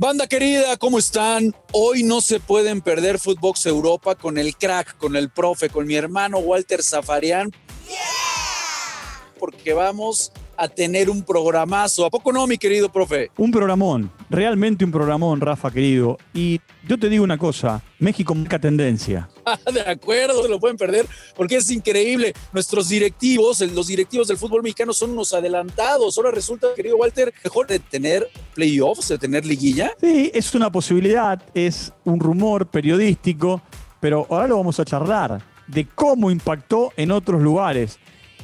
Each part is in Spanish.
Banda querida, ¿cómo están? Hoy no se pueden perder Footbox Europa con el crack, con el profe, con mi hermano Walter Zafarian. Porque vamos a tener un programazo. ¿A poco no, mi querido profe? Un programón, realmente un programón, Rafa, querido. Y yo te digo una cosa, México marca tendencia. de acuerdo, se lo pueden perder porque es increíble. Nuestros directivos, los directivos del fútbol mexicano son unos adelantados. Ahora resulta, querido Walter, mejor de tener playoffs, de tener liguilla. Sí, es una posibilidad, es un rumor periodístico, pero ahora lo vamos a charlar de cómo impactó en otros lugares.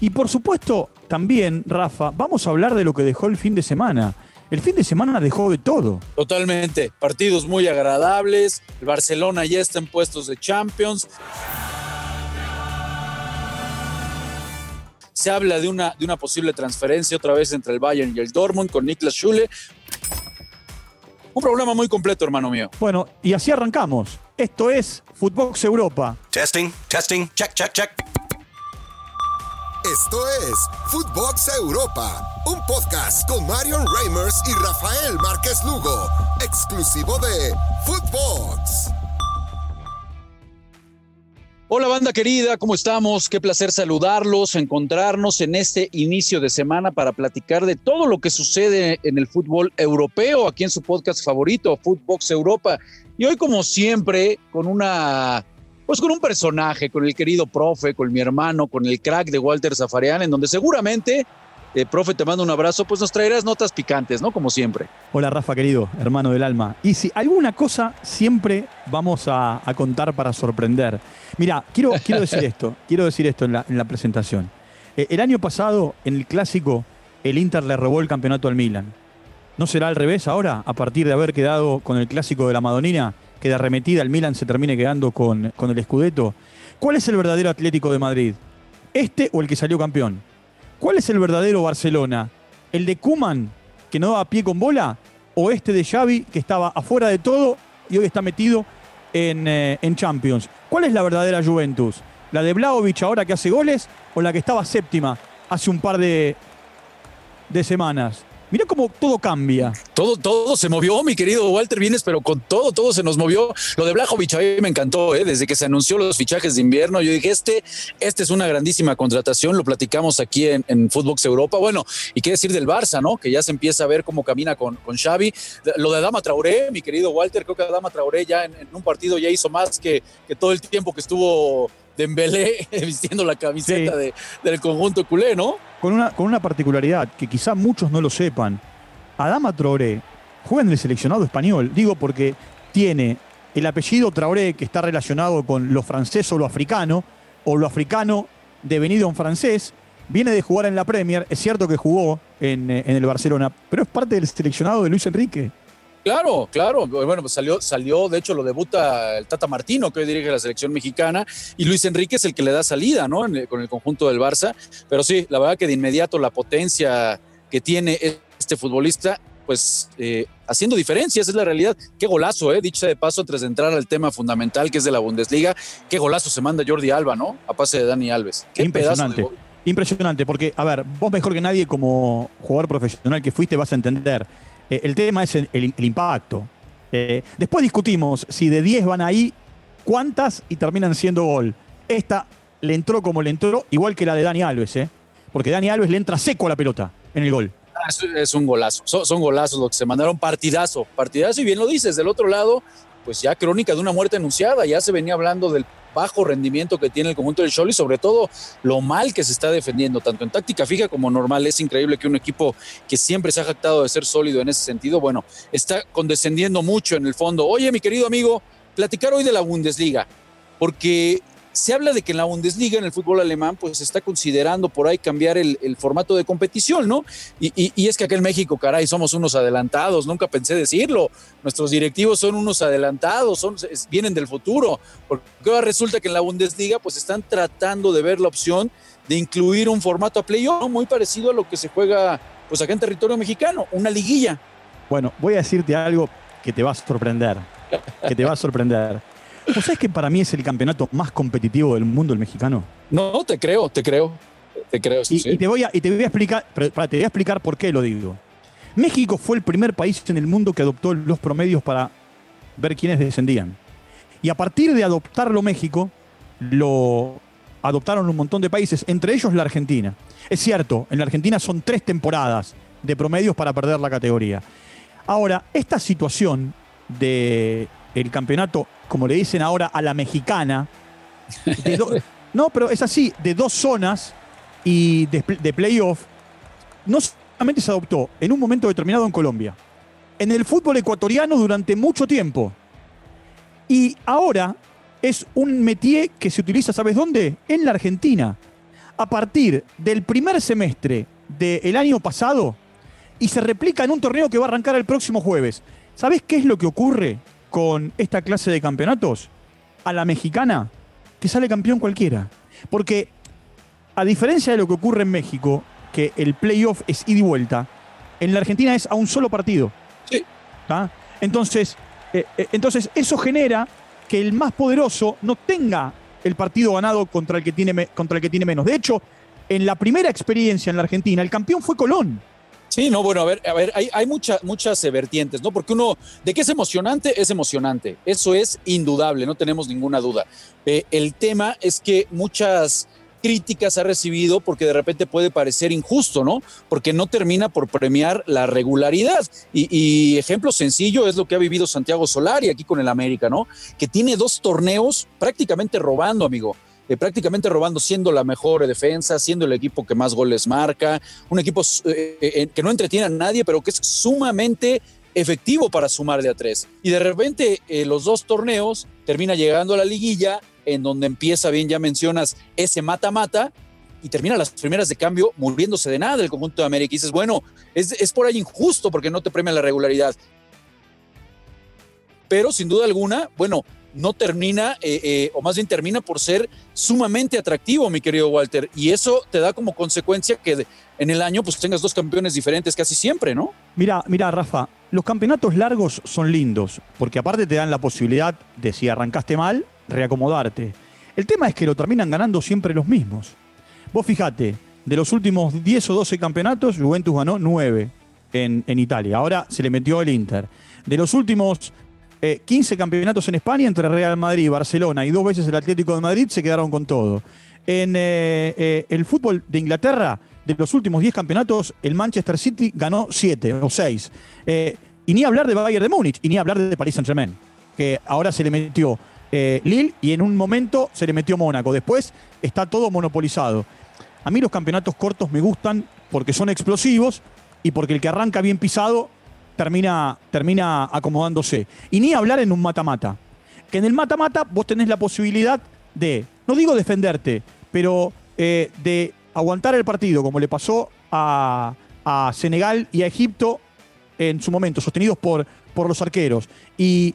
Y por supuesto, también, Rafa, vamos a hablar de lo que dejó el fin de semana. El fin de semana dejó de todo. Totalmente. Partidos muy agradables. El Barcelona ya está en puestos de Champions. Se habla de una, de una posible transferencia otra vez entre el Bayern y el Dortmund con Niklas Schule. Un problema muy completo, hermano mío. Bueno, y así arrancamos. Esto es Footbox Europa. Testing, testing, check, check, check. Esto es Footbox Europa, un podcast con Marion Reimers y Rafael Márquez Lugo, exclusivo de Footbox. Hola banda querida, ¿cómo estamos? Qué placer saludarlos, encontrarnos en este inicio de semana para platicar de todo lo que sucede en el fútbol europeo, aquí en su podcast favorito, Footbox Europa. Y hoy, como siempre, con una pues con un personaje, con el querido profe, con mi hermano, con el crack de Walter Zafarian, en donde seguramente, eh, profe, te mando un abrazo, pues nos traerás notas picantes, ¿no? Como siempre. Hola Rafa, querido, hermano del alma. Y si alguna cosa siempre vamos a, contar para sorprender. Mira, quiero, quiero decir esto, quiero decir esto en la, presentación. Eh, el año pasado, en el clásico, el Inter le robó el campeonato al Milan. ¿No será al revés ahora, a partir de haber quedado con el clásico de la Madonina? Que de arremetida el Milan se termine quedando con, con el Scudetto. ¿Cuál es el verdadero Atlético de Madrid? ¿Este o el que salió campeón? ¿Cuál es el verdadero Barcelona? ¿El de Kuman, que no daba pie con bola? ¿O este de Xavi, que estaba afuera de todo y hoy está metido en, eh, en Champions? ¿Cuál es la verdadera Juventus? ¿La de Blaovic ahora que hace goles o la que estaba séptima hace un par de, de semanas? Mira cómo todo cambia. Todo, todo se movió, mi querido Walter Vienes, pero con todo, todo se nos movió. Lo de Blajovic a me encantó, ¿eh? desde que se anunció los fichajes de invierno. Yo dije, este, este es una grandísima contratación. Lo platicamos aquí en, en Footbox Europa. Bueno, y qué decir del Barça, ¿no? Que ya se empieza a ver cómo camina con, con Xavi. Lo de Adama Traoré, mi querido Walter, creo que Adama Traoré ya en, un partido ya hizo más que, que todo el tiempo que estuvo Dembélé vistiendo la camiseta del conjunto culé, ¿no? Con una, con una particularidad que quizá muchos no lo sepan. Adama Traoré juega en el seleccionado español. Digo porque tiene el apellido Traoré que está relacionado con lo francés o lo africano, o lo africano devenido en francés. Viene de jugar en la Premier. Es cierto que jugó en, eh, en el Barcelona, pero es parte del seleccionado de Luis Enrique. Claro, claro. Bueno, pues salió, salió, de hecho, lo debuta el Tata Martino, que hoy dirige la selección mexicana, y Luis Enrique es el que le da salida, ¿no? con el conjunto del Barça. Pero sí, la verdad que de inmediato la potencia que tiene este futbolista, pues eh, haciendo diferencias, es la realidad. Qué golazo, ¿eh? Dicha de paso, antes de entrar al tema fundamental que es de la Bundesliga, qué golazo se manda Jordi Alba, ¿no? A pase de Dani Alves. Qué Impresionante. Impresionante, porque, a ver, vos mejor que nadie como jugador profesional que fuiste vas a entender eh, el tema es el, impacto. Eh, después discutimos si de 10 van ahí, cuántas y terminan siendo gol. Esta le entró como le entró, igual que la de Dani Alves, ¿eh? porque Dani Alves le entra seco a la pelota en el gol. Ah, es, un golazo, son, son, golazos los que se mandaron, partidazo, partidazo, y bien lo dices, del otro lado, pues ya crónica de una muerte anunciada, ya se venía hablando del bajo rendimiento que tiene el conjunto del Cholo y sobre todo lo mal que se está defendiendo, tanto en táctica fija como normal. Es increíble que un equipo que siempre se ha jactado de ser sólido en ese sentido, bueno, está condescendiendo mucho en el fondo. Oye, mi querido amigo, platicar hoy de la Bundesliga, porque se habla de que en la Bundesliga, en el fútbol alemán, pues se está considerando por ahí cambiar el, formato de competición, ¿no? Y, es que acá en México, caray, somos unos adelantados, nunca pensé decirlo. Nuestros directivos son unos adelantados, son, vienen del futuro. Porque ahora resulta que en la Bundesliga, pues están tratando de ver la opción de incluir un formato a playoff muy parecido a lo que se juega, pues acá en territorio mexicano, una liguilla. Bueno, voy a decirte algo que te va a sorprender, que te va a sorprender. ¿Vos sabés que para mí es el campeonato más competitivo del mundo el mexicano? No, te creo, te creo. Te creo, y, te voy a, y te voy a explicar, te voy a explicar por qué lo digo. México fue el primer país en el mundo que adoptó los promedios para ver quiénes descendían. Y a partir de adoptarlo México, lo adoptaron un montón de países, entre ellos la Argentina. Es cierto, en la Argentina son tres temporadas de promedios para perder la categoría. Ahora, esta situación de el campeonato, como le dicen ahora a la mexicana, no, pero es así, de dos zonas y de, de playoff, no solamente se adoptó en un momento determinado en Colombia, en el fútbol ecuatoriano durante mucho tiempo. Y ahora es un métier que se utiliza, ¿sabes dónde? En la Argentina. A partir del primer semestre del año pasado y se replica en un torneo que va a arrancar el próximo jueves. ¿Sabes qué es lo que ocurre con esta clase de campeonatos? A la mexicana, que sale campeón cualquiera. Porque, a diferencia de lo que ocurre en México, que el playoff es ida y vuelta, en la Argentina es a un solo partido. Sí. Entonces, eh, eh, entonces, eso genera que el más poderoso no tenga el partido ganado contra el que tiene, contra el que tiene menos. De hecho, en la primera experiencia en la Argentina, el campeón fue Colón. Sí, no, bueno, a ver, a ver, hay, hay muchas vertientes, ¿no? Porque uno, de que es emocionante, es emocionante. Eso es indudable, no tenemos ninguna duda. Eh, el tema es que muchas críticas ha recibido porque de repente puede parecer injusto, ¿no? Porque no termina por premiar la regularidad. Y, ejemplo sencillo es lo que ha vivido Santiago Solari aquí con el América, ¿no? Que tiene dos torneos prácticamente robando, amigo. Eh, prácticamente robando, siendo la mejor defensa, siendo el equipo que más goles marca, un equipo eh, que no entretiene a nadie, pero que es sumamente efectivo para sumar de a tres. Y de repente eh, los dos torneos termina llegando a la liguilla en donde empieza bien, ya mencionas, ese mata-mata y termina las primeras de cambio muriéndose de nada el conjunto de América. Y dices, bueno, es, por ahí injusto porque no te premia la regularidad. Pero sin duda alguna, bueno, no termina, eh, eh, o más bien termina por ser sumamente atractivo, mi querido Walter. Y eso te da como consecuencia que en el año pues tengas dos campeones diferentes casi siempre, ¿no? Mira, mira, Rafa, los campeonatos largos son lindos, porque aparte te dan la posibilidad de si arrancaste mal, reacomodarte. El tema es que lo terminan ganando siempre los mismos. Vos fijate, de los últimos 10 o 12 campeonatos, Juventus ganó 9 en, Italia. Ahora se le metió el Inter. De los últimos 15 eh, campeonatos en España, entre Real Madrid, Barcelona y dos veces el Atlético de Madrid, se quedaron con todo. En eh, eh, el fútbol de Inglaterra, de los últimos 10 campeonatos, el Manchester City ganó 7 o 6. y ni hablar de Bayern de Múnich, y ni hablar de Paris Saint-Germain, que ahora se le metió eh, Lille y en un momento se le metió Mónaco. Después está todo monopolizado. A mí los campeonatos cortos me gustan porque son explosivos y porque el que arranca bien pisado termina, termina acomodándose. Y ni hablar en un mata-mata. Que en el mata-mata vos tenés la posibilidad de, no digo defenderte, pero eh, de aguantar el partido, como le pasó a, Senegal y a Egipto en su momento, sostenidos por, por los arqueros. Y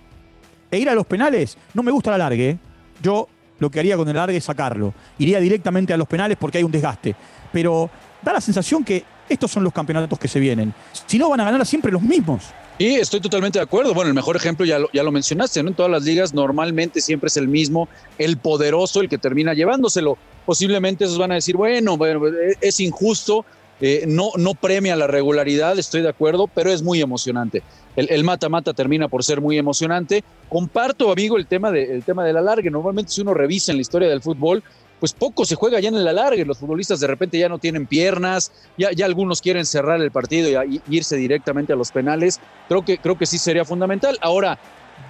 e ir a los penales, no me gusta la largue. ¿eh? Yo lo que haría con el largue es sacarlo. Iría directamente a los penales porque hay un desgaste. Pero da la sensación que estos son los campeonatos que se vienen. Si no, van a ganar siempre los mismos. Y estoy totalmente de acuerdo. Bueno, el mejor ejemplo ya lo, mencionaste, ¿no? En todas las ligas normalmente siempre es el mismo, el poderoso, el que termina llevándoselo. Posiblemente esos van a decir, bueno, bueno es injusto, eh, no, no premia la regularidad, estoy de acuerdo, pero es muy emocionante el mata-mata termina por ser muy emocionante. Comparto, amigo, el tema, de, el tema del alargue. Normalmente si uno revisa en la historia del fútbol, pues poco se juega ya en el alargue. Los futbolistas de repente ya no tienen piernas, ya, ya algunos quieren cerrar el partido y, irse directamente a los penales. Creo que, creo que sí sería fundamental. Ahora,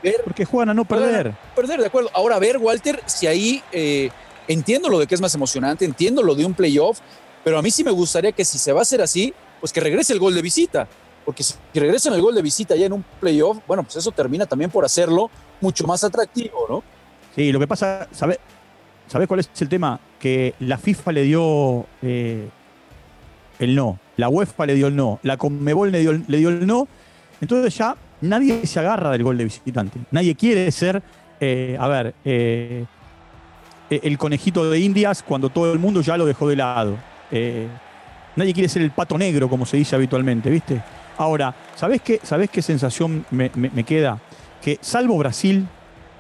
ver... Porque juegan a no perder. perder, de acuerdo. Ahora, ver, Walter, si ahí... Eh, entiendo lo de que es más emocionante, entiendo lo de un playoff, pero a mí sí me gustaría que si se va a hacer así, pues que regrese el gol de visita porque si regresan el gol de visita ya en un playoff, bueno, pues eso termina también por hacerlo mucho más atractivo, ¿no? Sí, lo que pasa, ¿sabes sabe cuál es el tema? Que la FIFA le dio eh, el no, la UEFA le dio el no, la Conmebol le dio, le dio el no, entonces ya nadie se agarra del gol de visitante, nadie quiere ser, eh, a ver, eh, el conejito de Indias cuando todo el mundo ya lo dejó de lado. nadie quiere ser el pato negro, como se dice habitualmente, ¿viste? Ahora, ¿sabés qué, qué sensación me, queda? Que salvo Brasil,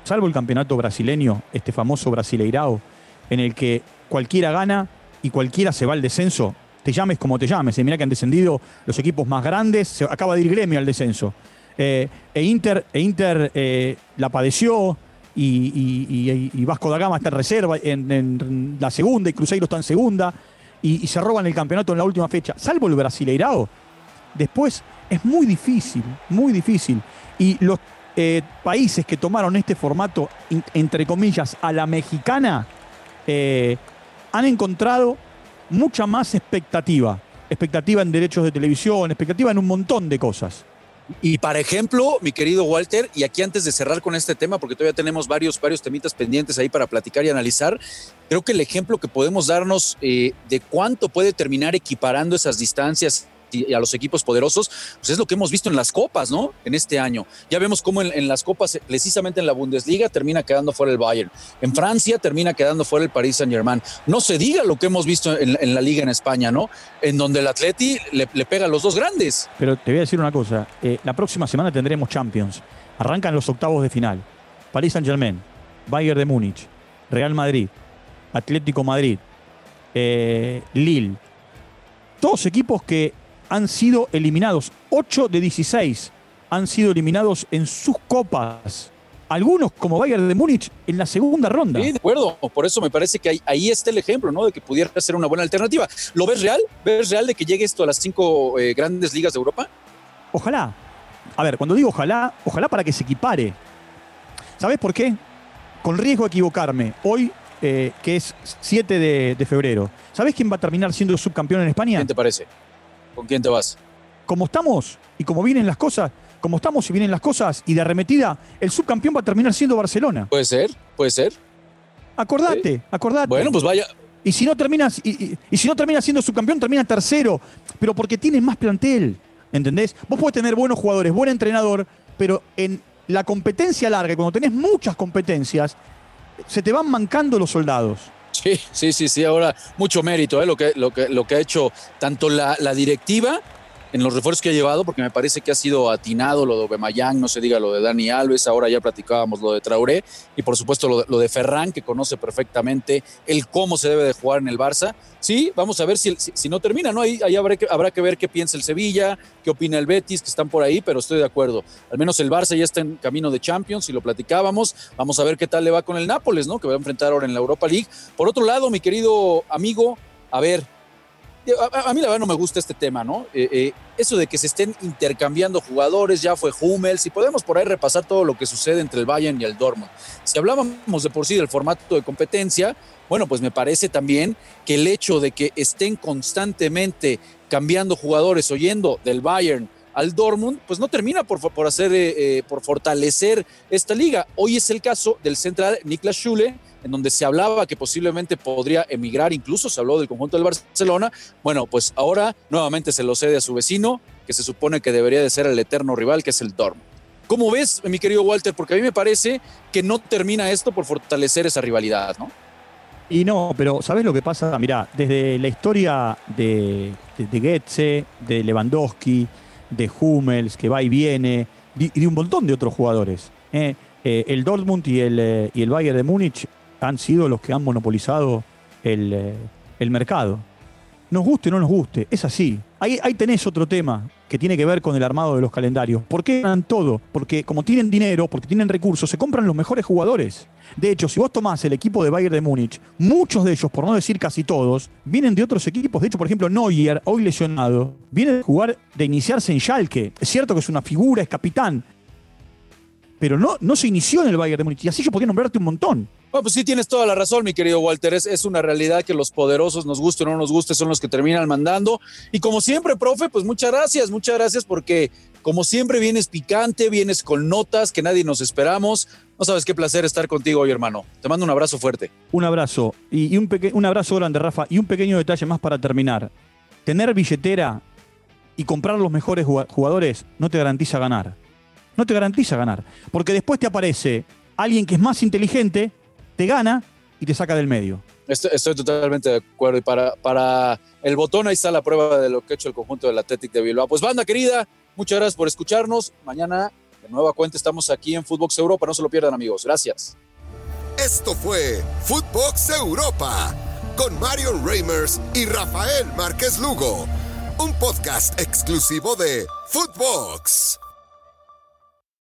salvo el campeonato brasileño, este famoso Brasileirao, en el que cualquiera gana y cualquiera se va al descenso, te llames como te llames. Y mira que han descendido los equipos más grandes, se acaba de ir gremio al descenso. Eh, e Inter, e Inter eh, la padeció y, Vasco da Gama está en reserva en, la segunda y Cruzeiro está en segunda y, se roban el campeonato en la última fecha. Salvo el Brasileirao, después es muy difícil, muy difícil. Y los eh, países que tomaron este formato, entre comillas, a la mexicana, han encontrado mucha más expectativa. Expectativa en derechos de televisión, expectativa en un montón de cosas. Y para ejemplo, mi querido Walter, y aquí antes de cerrar con este tema, porque todavía tenemos varios, varios temitas pendientes ahí para platicar y analizar, creo que el ejemplo que podemos darnos eh, de cuánto puede terminar equiparando esas distancias y a los equipos poderosos, pues es lo que hemos visto en las copas, ¿no? En este año. Ya vemos cómo en, las copas, precisamente en la Bundesliga, termina quedando fuera el Bayern. En Francia termina quedando fuera el Paris Saint Germain. No se diga lo que hemos visto en, la liga en España, ¿no? En donde el Atleti le, pega a los dos grandes. Pero te voy a decir una cosa, eh, la próxima semana tendremos Champions. Arrancan los octavos de final. Paris Saint Germain, Bayern de Múnich, Real Madrid, Atlético Madrid, eh, Lille. Todos equipos que han sido eliminados. 8 de 16 han sido eliminados en sus copas. Algunos, como Bayern de Múnich, en la segunda ronda. Sí, de acuerdo. Por eso me parece que ahí, está el ejemplo, ¿no? De que pudiera ser una buena alternativa. ¿Lo ves real? ¿Ves real de que llegue esto a las cinco eh, grandes ligas de Europa? Ojalá. A ver, cuando digo ojalá, ojalá para que se equipare. ¿Sabes por qué? Con riesgo de equivocarme. Hoy, eh, que es 7 de, de febrero, ¿sabes quién va a terminar siendo subcampeón en España? ¿Quién te parece? ¿Con quién te vas? Como estamos y como vienen las cosas, como estamos y vienen las cosas y de arremetida, el subcampeón va a terminar siendo Barcelona. Puede ser, puede ser. Acordate, acordate. Bueno, pues vaya. Y si no terminas, y, si no termina siendo subcampeón, termina tercero. Pero porque tienes más plantel. ¿Entendés? Vos podés tener buenos jugadores, buen entrenador, pero en la competencia larga, cuando tenés muchas competencias, se te van mancando los soldados. Sí, sí, sí, sí. Ahora, mucho mérito, ¿eh? lo, que, lo, que, lo que ha hecho tanto la, la directiva en los refuerzos que ha llevado, porque me parece que ha sido atinado lo de Obemayán, no se diga lo de Dani Alves, ahora ya platicábamos lo de Traoré, y por supuesto lo de, lo Ferran, que conoce perfectamente el cómo se debe de jugar en el Barça. Sí, vamos a ver si, si, no termina, ¿no? Ahí, ahí habrá, que, habrá que ver qué piensa el Sevilla, qué opina el Betis, que están por ahí, pero estoy de acuerdo. Al menos el Barça ya está en camino de Champions, y lo platicábamos. Vamos a ver qué tal le va con el Nápoles, ¿no? Que va a enfrentar ahora en la Europa League. Por otro lado, mi querido amigo, a ver, a, mí la verdad no me gusta este tema, ¿no? Eh, eh, eso de que se estén intercambiando jugadores, ya fue Hummels, y podemos por ahí repasar todo lo que sucede entre el Bayern y el Dortmund. Si hablábamos de por sí del formato de competencia, bueno, pues me parece también que el hecho de que estén constantemente cambiando jugadores, oyendo del Bayern al Dortmund, pues no termina por, por hacer, eh, por fortalecer esta liga. Hoy es el caso del central Niklas Schule, en donde se hablaba que posiblemente podría emigrar, incluso se habló del conjunto del Barcelona. Bueno, pues ahora nuevamente se lo cede a su vecino, que se supone que debería de ser el eterno rival, que es el Dortmund. ¿Cómo ves, mi querido Walter? Porque a mí me parece que no termina esto por fortalecer esa rivalidad, ¿no? Y no, pero ¿sabes lo que pasa? Mira, desde la historia de, de, Goetze, de Lewandowski, de Hummels, que va y viene, y de un montón de otros jugadores. ¿eh? Eh, el Dortmund y el, eh, y el Bayern de Múnich han sido los que han monopolizado el, el mercado. Nos guste o no nos guste, es así. Ahí, ahí, tenés otro tema que tiene que ver con el armado de los calendarios. ¿Por qué ganan todo? Porque como tienen dinero, porque tienen recursos, se compran los mejores jugadores. De hecho, si vos tomás el equipo de Bayern de Múnich, muchos de ellos, por no decir casi todos, vienen de otros equipos. De hecho, por ejemplo, Neuer, hoy lesionado, viene de jugar, de iniciarse en Schalke. Es cierto que es una figura, es capitán, pero no, no se inició en el Bayern de Múnich. Y así yo podría nombrarte un montón. Bueno, pues sí tienes toda la razón, mi querido Walter. Es, es, una realidad que los poderosos, nos guste o no nos guste, son los que terminan mandando. Y como siempre, profe, pues muchas gracias, muchas gracias porque como siempre vienes picante, vienes con notas que nadie nos esperamos. No sabes qué placer estar contigo hoy, hermano. Te mando un abrazo fuerte. Un abrazo. Y, un, un abrazo grande, Rafa. Y un pequeño detalle más para terminar. Tener billetera y comprar los mejores jugadores no te garantiza ganar. No te garantiza ganar. Porque después te aparece alguien que es más inteligente te gana y te saca del medio. Estoy, totalmente de acuerdo. Y para, para el botón, ahí está la prueba de lo que ha hecho el conjunto del Athletic de Bilbao. Pues banda querida, muchas gracias por escucharnos. Mañana, de nueva cuenta, estamos aquí en Footbox Europa. No se lo pierdan, amigos. Gracias. Esto fue Footbox Europa con Marion Reimers y Rafael Márquez Lugo. Un podcast exclusivo de Footbox.